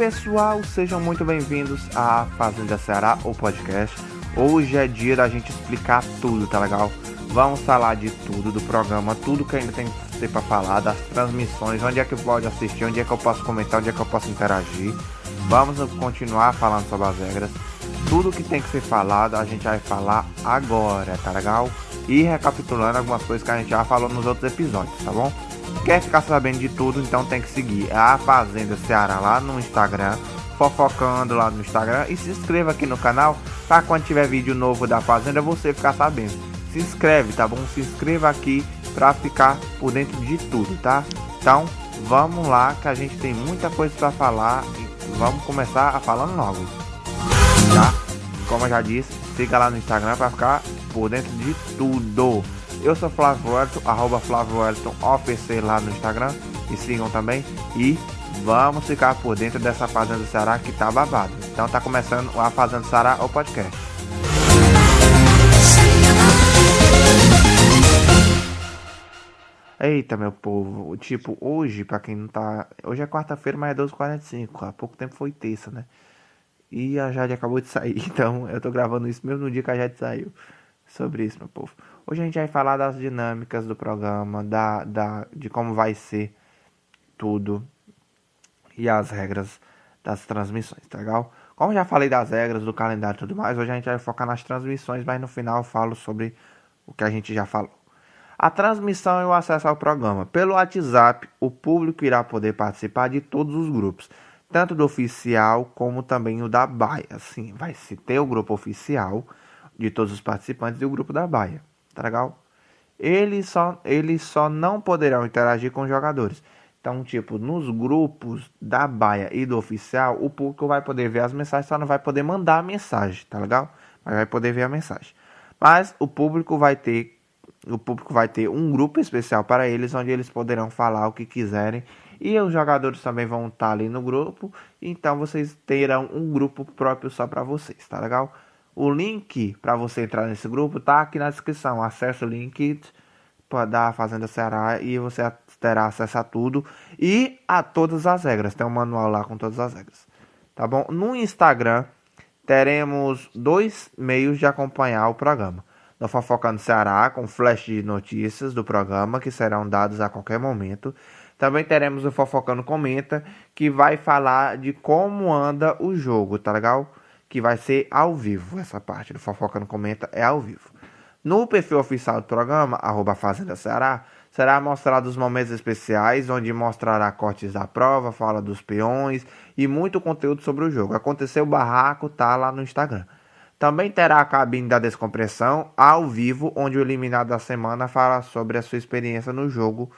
pessoal, sejam muito bem-vindos à Fazenda Ceará, o podcast. Hoje é dia da gente explicar tudo, tá legal? Vamos falar de tudo do programa, tudo que ainda tem que ser para falar, das transmissões, onde é que pode assistir, onde é que eu posso comentar, onde é que eu posso interagir. Vamos continuar falando sobre as regras. Tudo que tem que ser falado, a gente vai falar agora, tá legal? E recapitulando algumas coisas que a gente já falou nos outros episódios, tá bom? Quer ficar sabendo de tudo, então tem que seguir a Fazenda Ceará lá no Instagram, fofocando lá no Instagram e se inscreva aqui no canal para quando tiver vídeo novo da Fazenda você ficar sabendo. Se inscreve, tá bom? Se inscreva aqui para ficar por dentro de tudo, tá? Então, vamos lá que a gente tem muita coisa para falar e vamos começar a falando logo. Tá? Como eu já disse, siga lá no Instagram para ficar por dentro de tudo. Eu sou Flávio Wellington, arroba Flávio Wellington OPC lá no Instagram. E sigam também. E vamos ficar por dentro dessa Fazenda do Ceará que tá babado. Então tá começando a Fazenda do Ceará, o podcast. Eita, meu povo. Tipo, hoje, pra quem não tá. Hoje é quarta-feira, mas é 12h45. Há pouco tempo foi terça, né? E a Jade acabou de sair. Então eu tô gravando isso mesmo no dia que a Jade saiu. Sobre isso, meu povo. Hoje a gente vai falar das dinâmicas do programa, da, da, de como vai ser tudo e as regras das transmissões, tá legal? Como já falei das regras, do calendário e tudo mais, hoje a gente vai focar nas transmissões, mas no final eu falo sobre o que a gente já falou. A transmissão e o acesso ao programa. Pelo WhatsApp, o público irá poder participar de todos os grupos, tanto do oficial como também o da Baia. Assim, vai se ter o grupo oficial de todos os participantes e o grupo da Baia tá legal? Eles só, eles só não poderão interagir com os jogadores. Então, tipo, nos grupos da baia e do oficial, o público vai poder ver as mensagens, só não vai poder mandar a mensagem, tá legal? Mas vai poder ver a mensagem. Mas o público vai ter o público vai ter um grupo especial para eles, onde eles poderão falar o que quiserem. E os jogadores também vão estar ali no grupo. Então vocês terão um grupo próprio só para vocês, tá legal? O link para você entrar nesse grupo tá aqui na descrição. Acesse o link da Fazenda Ceará e você terá acesso a tudo e a todas as regras. Tem um manual lá com todas as regras. Tá bom? No Instagram teremos dois meios de acompanhar o programa. No Fofocando Ceará, com flash de notícias do programa que serão dados a qualquer momento. Também teremos o Fofocando Comenta, que vai falar de como anda o jogo, tá legal? Que vai ser ao vivo. Essa parte do Fofoca no Comenta é ao vivo. No perfil oficial do programa, arroba Fazenda Ceará, será mostrado os momentos especiais, onde mostrará cortes da prova, fala dos peões e muito conteúdo sobre o jogo. Aconteceu o barraco, tá lá no Instagram. Também terá a cabine da descompressão ao vivo, onde o eliminado da semana fala sobre a sua experiência no jogo.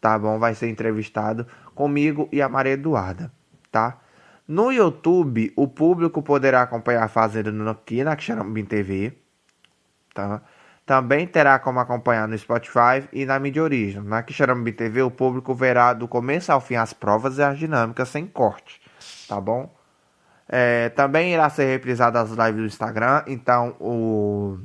Tá bom? Vai ser entrevistado comigo e a Maria Eduarda, tá? No YouTube, o público poderá acompanhar a Fazenda aqui na Xarambim TV. Tá? Também terá como acompanhar no Spotify e na mídia origem. Na Xarambim TV, o público verá do começo ao fim as provas e as dinâmicas sem corte. Tá bom? É, também irá ser reprisada as lives do Instagram. Então, o...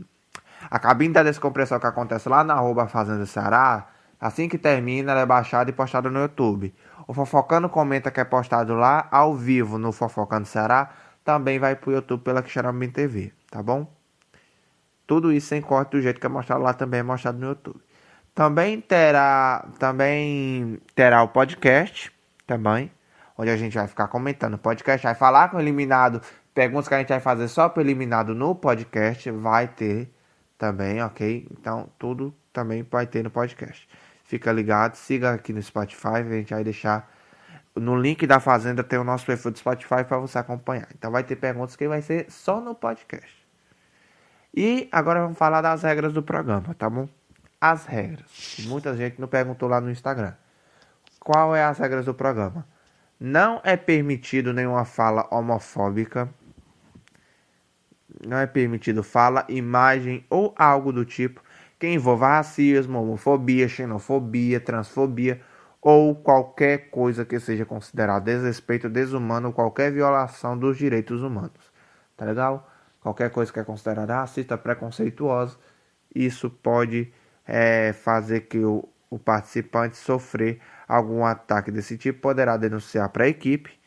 a cabine da descompressão que acontece lá na Fazenda Ceará, assim que termina, ela é baixada e postada no YouTube. O Fofocando Comenta que é postado lá ao vivo no Fofocando Ceará também vai pro YouTube pela Quixaramim TV, tá bom? Tudo isso sem corte do jeito que é mostrado lá também é mostrado no YouTube. Também terá, também terá o podcast também, onde a gente vai ficar comentando o podcast, vai falar com o eliminado, perguntas que a gente vai fazer só para o eliminado no podcast, vai ter também, ok? Então tudo também vai ter no podcast. Fica ligado, siga aqui no Spotify, a gente vai deixar no link da Fazenda tem o nosso perfil do Spotify para você acompanhar. Então vai ter perguntas que vai ser só no podcast. E agora vamos falar das regras do programa, tá bom? As regras. Muita gente não perguntou lá no Instagram. Qual é as regras do programa? Não é permitido nenhuma fala homofóbica. Não é permitido fala, imagem ou algo do tipo que envolva racismo, homofobia, xenofobia, transfobia ou qualquer coisa que seja considerada desrespeito desumano qualquer violação dos direitos humanos. Tá legal? Qualquer coisa que é considerada racista, preconceituosa, isso pode é, fazer que o, o participante sofrer algum ataque desse tipo, poderá denunciar para a equipe,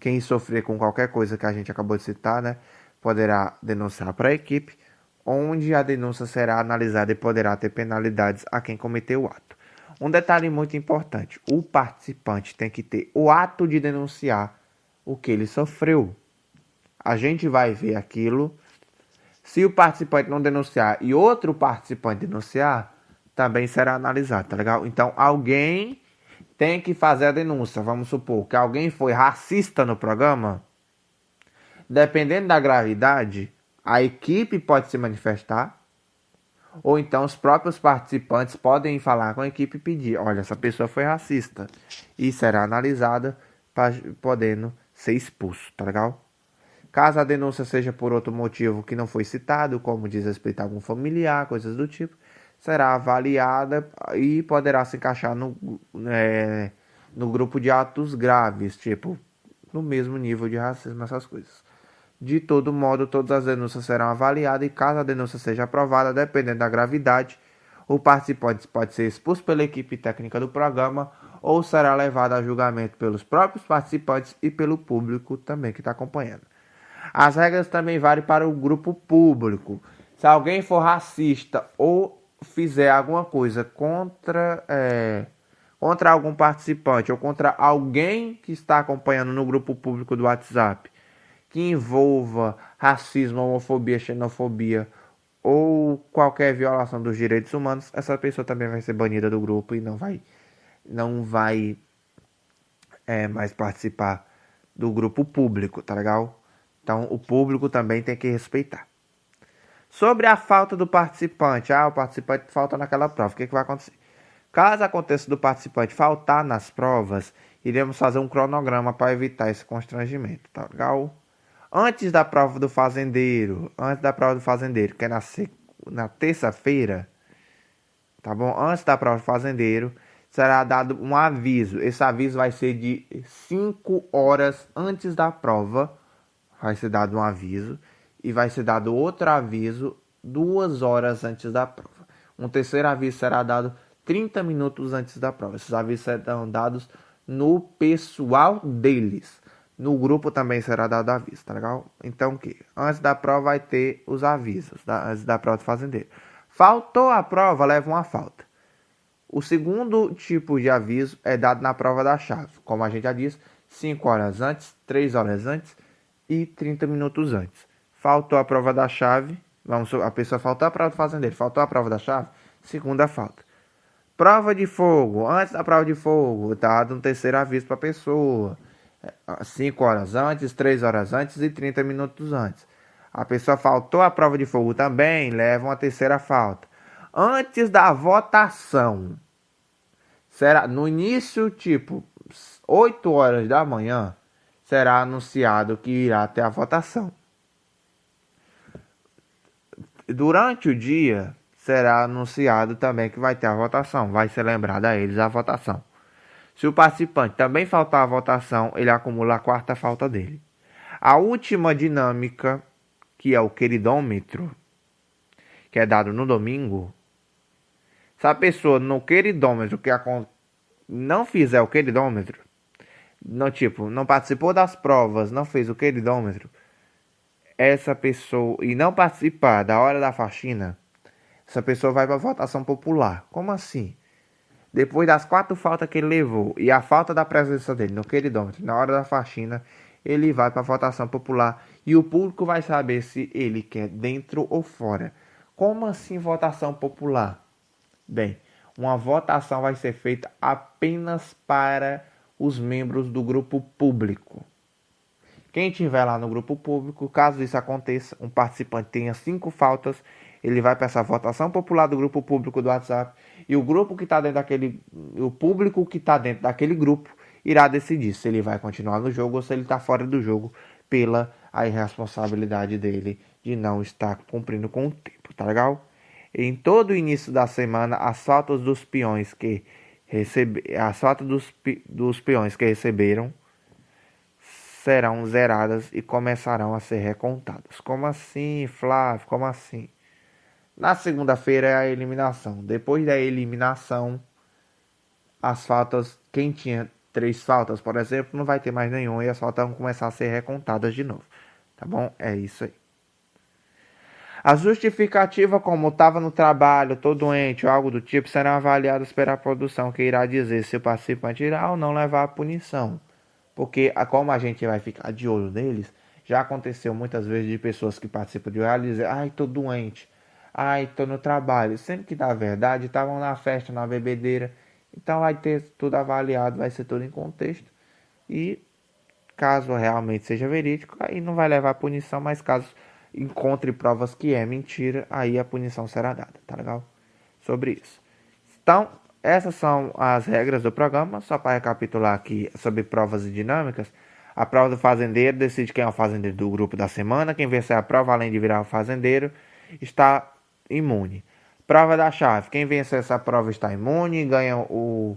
Quem sofrer com qualquer coisa que a gente acabou de citar, né, poderá denunciar para a equipe, onde a denúncia será analisada e poderá ter penalidades a quem cometeu o ato. Um detalhe muito importante: o participante tem que ter o ato de denunciar o que ele sofreu. A gente vai ver aquilo. Se o participante não denunciar e outro participante denunciar, também será analisado, tá legal? Então, alguém tem que fazer a denúncia. Vamos supor que alguém foi racista no programa. Dependendo da gravidade, a equipe pode se manifestar. Ou então os próprios participantes podem falar com a equipe e pedir: olha, essa pessoa foi racista. E será analisada, podendo ser expulso, tá legal? Caso a denúncia seja por outro motivo que não foi citado, como desrespeito a algum familiar, coisas do tipo, será avaliada e poderá se encaixar no, é, no grupo de atos graves, tipo, no mesmo nível de racismo, essas coisas. De todo modo, todas as denúncias serão avaliadas e caso a denúncia seja aprovada, dependendo da gravidade, o participante pode ser expulso pela equipe técnica do programa ou será levado a julgamento pelos próprios participantes e pelo público também que está acompanhando. As regras também valem para o grupo público. Se alguém for racista ou fizer alguma coisa contra, é, contra algum participante ou contra alguém que está acompanhando no grupo público do WhatsApp que envolva racismo, homofobia, xenofobia ou qualquer violação dos direitos humanos, essa pessoa também vai ser banida do grupo e não vai, não vai é, mais participar do grupo público, tá legal? Então, o público também tem que respeitar. Sobre a falta do participante, ah, o participante falta naquela prova, o que, que vai acontecer? Caso aconteça do participante faltar nas provas, iremos fazer um cronograma para evitar esse constrangimento, tá legal? Antes da prova do fazendeiro, antes da prova do fazendeiro, que é na, na terça-feira, tá bom? Antes da prova do fazendeiro, será dado um aviso. Esse aviso vai ser de 5 horas antes da prova vai ser dado um aviso e vai ser dado outro aviso duas horas antes da prova. Um terceiro aviso será dado 30 minutos antes da prova. Esses avisos serão dados no pessoal deles. No grupo também será dado aviso, tá legal? Então, o que? Antes da prova vai ter os avisos, da, antes da prova do fazendeiro. Faltou a prova, leva uma falta. O segundo tipo de aviso é dado na prova da chave. Como a gente já disse, 5 horas antes, 3 horas antes e 30 minutos antes. Faltou a prova da chave, vamos, a pessoa faltou a prova do fazendeiro, faltou a prova da chave, segunda falta. Prova de fogo, antes da prova de fogo, dado um terceiro aviso para a pessoa. 5 horas antes, 3 horas antes e 30 minutos antes. A pessoa faltou a prova de fogo também, leva uma terceira falta. Antes da votação, será no início, tipo 8 horas da manhã, será anunciado que irá ter a votação. Durante o dia, será anunciado também que vai ter a votação, vai ser lembrado a eles a votação. Se o participante também faltar a votação, ele acumula a quarta falta dele. A última dinâmica, que é o queridômetro, que é dado no domingo, se a pessoa no queridômetro que não fizer o queridômetro, não tipo, não participou das provas, não fez o queridômetro, essa pessoa e não participar da hora da faxina, essa pessoa vai para votação popular. Como assim? Depois das quatro faltas que ele levou e a falta da presença dele no queridômetro na hora da faxina, ele vai para votação popular e o público vai saber se ele quer dentro ou fora. Como assim votação popular? Bem, uma votação vai ser feita apenas para os membros do grupo público. Quem estiver lá no grupo público, caso isso aconteça, um participante tenha cinco faltas, ele vai para essa votação popular do grupo público do WhatsApp e o grupo que está dentro daquele, o público que está dentro daquele grupo irá decidir se ele vai continuar no jogo ou se ele está fora do jogo pela a irresponsabilidade dele de não estar cumprindo com o tempo, tá legal? Em todo o início da semana, as faltas dos peões que recebe, as faltas dos, dos peões que receberam serão zeradas e começarão a ser recontadas. Como assim, Flávio? Como assim? Na segunda-feira é a eliminação. Depois da eliminação, as faltas, quem tinha três faltas, por exemplo, não vai ter mais nenhum e as faltas vão começar a ser recontadas de novo. Tá bom? É isso aí. A justificativa, como estava no trabalho, tô doente ou algo do tipo, serão avaliadas pela produção, que irá dizer se o participante irá ou não levar a punição. Porque, como a gente vai ficar de olho neles, já aconteceu muitas vezes de pessoas que participam de reality dizer, ai, tô doente, ai, tô no trabalho. Sendo que, na verdade, estavam na festa, na bebedeira. Então vai ter tudo avaliado, vai ser tudo em contexto. E caso realmente seja verídico, aí não vai levar punição, mas caso encontre provas que é mentira, aí a punição será dada, tá legal? Sobre isso. Então, essas são as regras do programa, só para recapitular aqui sobre provas e dinâmicas. A prova do fazendeiro decide quem é o fazendeiro do grupo da semana. Quem vencer a prova, além de virar o fazendeiro, está imune. Prova da chave. Quem vencer essa prova está imune, ganha, o,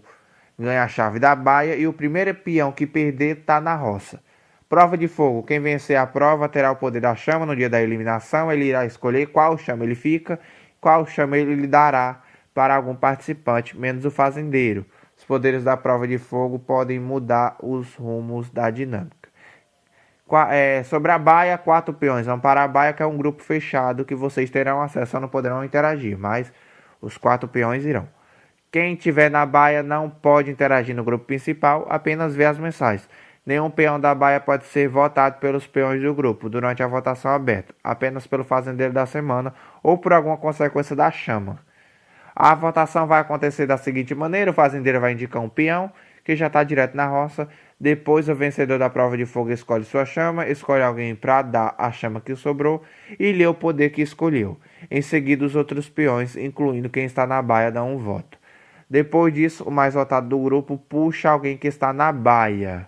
ganha a chave da baia. E o primeiro peão que perder está na roça. Prova de fogo. Quem vencer a prova terá o poder da chama no dia da eliminação. Ele irá escolher qual chama ele fica, qual chama ele lhe dará para algum participante, menos o fazendeiro. Os poderes da prova de fogo podem mudar os rumos da dinâmica. É, sobre a baia, quatro peões vão para a baia, que é um grupo fechado que vocês terão acesso, só não poderão interagir, mas os quatro peões irão. Quem estiver na baia não pode interagir no grupo principal, apenas ver as mensagens. Nenhum peão da baia pode ser votado pelos peões do grupo durante a votação aberta, apenas pelo fazendeiro da semana ou por alguma consequência da chama. A votação vai acontecer da seguinte maneira: o fazendeiro vai indicar um peão que já está direto na roça. Depois, o vencedor da prova de fogo escolhe sua chama, escolhe alguém para dar a chama que sobrou e lê o poder que escolheu. Em seguida, os outros peões, incluindo quem está na baia, dão um voto. Depois disso, o mais votado do grupo puxa alguém que está na baia.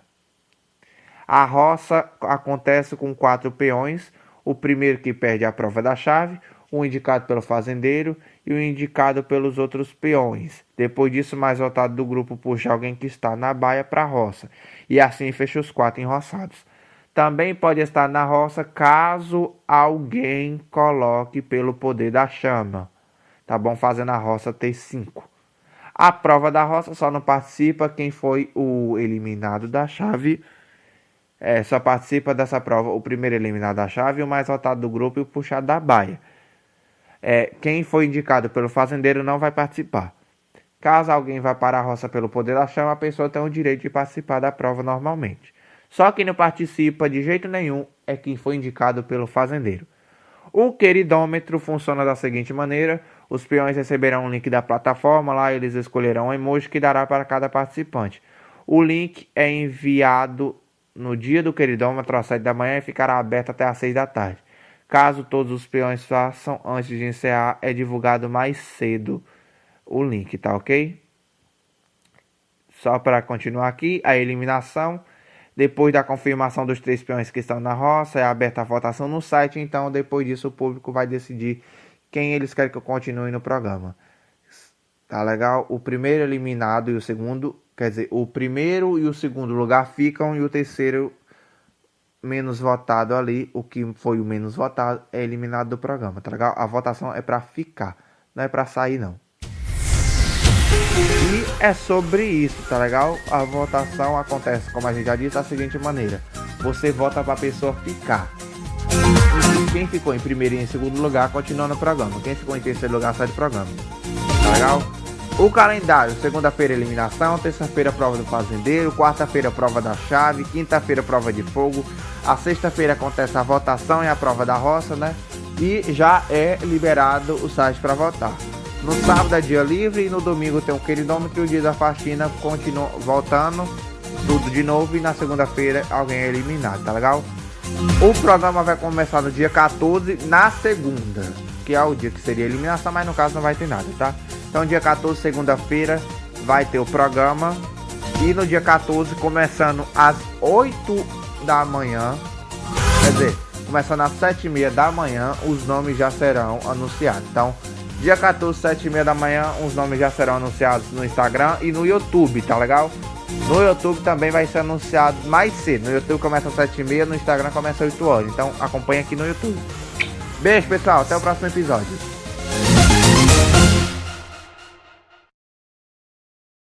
A roça acontece com quatro peões, o primeiro que perde a prova da chave, o indicado pelo fazendeiro e o indicado pelos outros peões. Depois disso, mais votado do grupo puxa alguém que está na baia para a roça, e assim fecha os quatro enroçados. Também pode estar na roça caso alguém coloque pelo poder da chama. Tá bom? Fazendo a roça ter cinco. A prova da roça só não participa quem foi o eliminado da chave é, só participa dessa prova o primeiro eliminado da chave, o mais votado do grupo e o puxado da baia. É, quem foi indicado pelo fazendeiro não vai participar. Caso alguém vá para a roça pelo poder da chama, a pessoa tem o direito de participar da prova normalmente. Só quem não participa de jeito nenhum é quem foi indicado pelo fazendeiro. O queridômetro funciona da seguinte maneira: os peões receberão um link da plataforma, lá eles escolherão um emoji que dará para cada participante. O link é enviado no dia do queridômetro às 7 da manhã e ficará aberto até às 6 da tarde. Caso todos os peões façam antes de encerrar, é divulgado mais cedo o link, tá ok? Só para continuar aqui, a eliminação. Depois da confirmação dos três peões que estão na roça, é aberta a votação no site. Então, depois disso, o público vai decidir quem eles querem que continue no programa. Tá legal? O primeiro eliminado e o segundo Quer dizer, o primeiro e o segundo lugar ficam e o terceiro menos votado ali, o que foi o menos votado, é eliminado do programa, tá legal? A votação é para ficar, não é para sair não. E é sobre isso, tá legal? A votação acontece, como a gente já disse, da seguinte maneira: você vota para a pessoa ficar. Quem ficou em primeiro e em segundo lugar continua no programa. Quem ficou em terceiro lugar sai do programa. Tá legal? O calendário: segunda-feira, eliminação, terça-feira, prova do fazendeiro, quarta-feira, prova da chave, quinta-feira, prova de fogo, a sexta-feira acontece a votação e a prova da roça, né? E já é liberado o site para votar. No sábado é dia livre e no domingo tem o queridômetro e o dia da faxina continua voltando tudo de novo e na segunda-feira alguém é eliminado, tá legal? O programa vai começar no dia 14, na segunda, que é o dia que seria eliminação, mas no caso não vai ter nada, tá? Então, dia 14, segunda-feira, vai ter o programa. E no dia 14, começando às 8 da manhã, quer dizer, começando às 7 e meia da manhã, os nomes já serão anunciados. Então, dia 14, 7 e meia da manhã, os nomes já serão anunciados no Instagram e no YouTube, tá legal? No YouTube também vai ser anunciado mais cedo. No YouTube começa às 7 e meia, no Instagram começa às 8 horas. Então acompanha aqui no YouTube. Beijo, pessoal. Até o próximo episódio.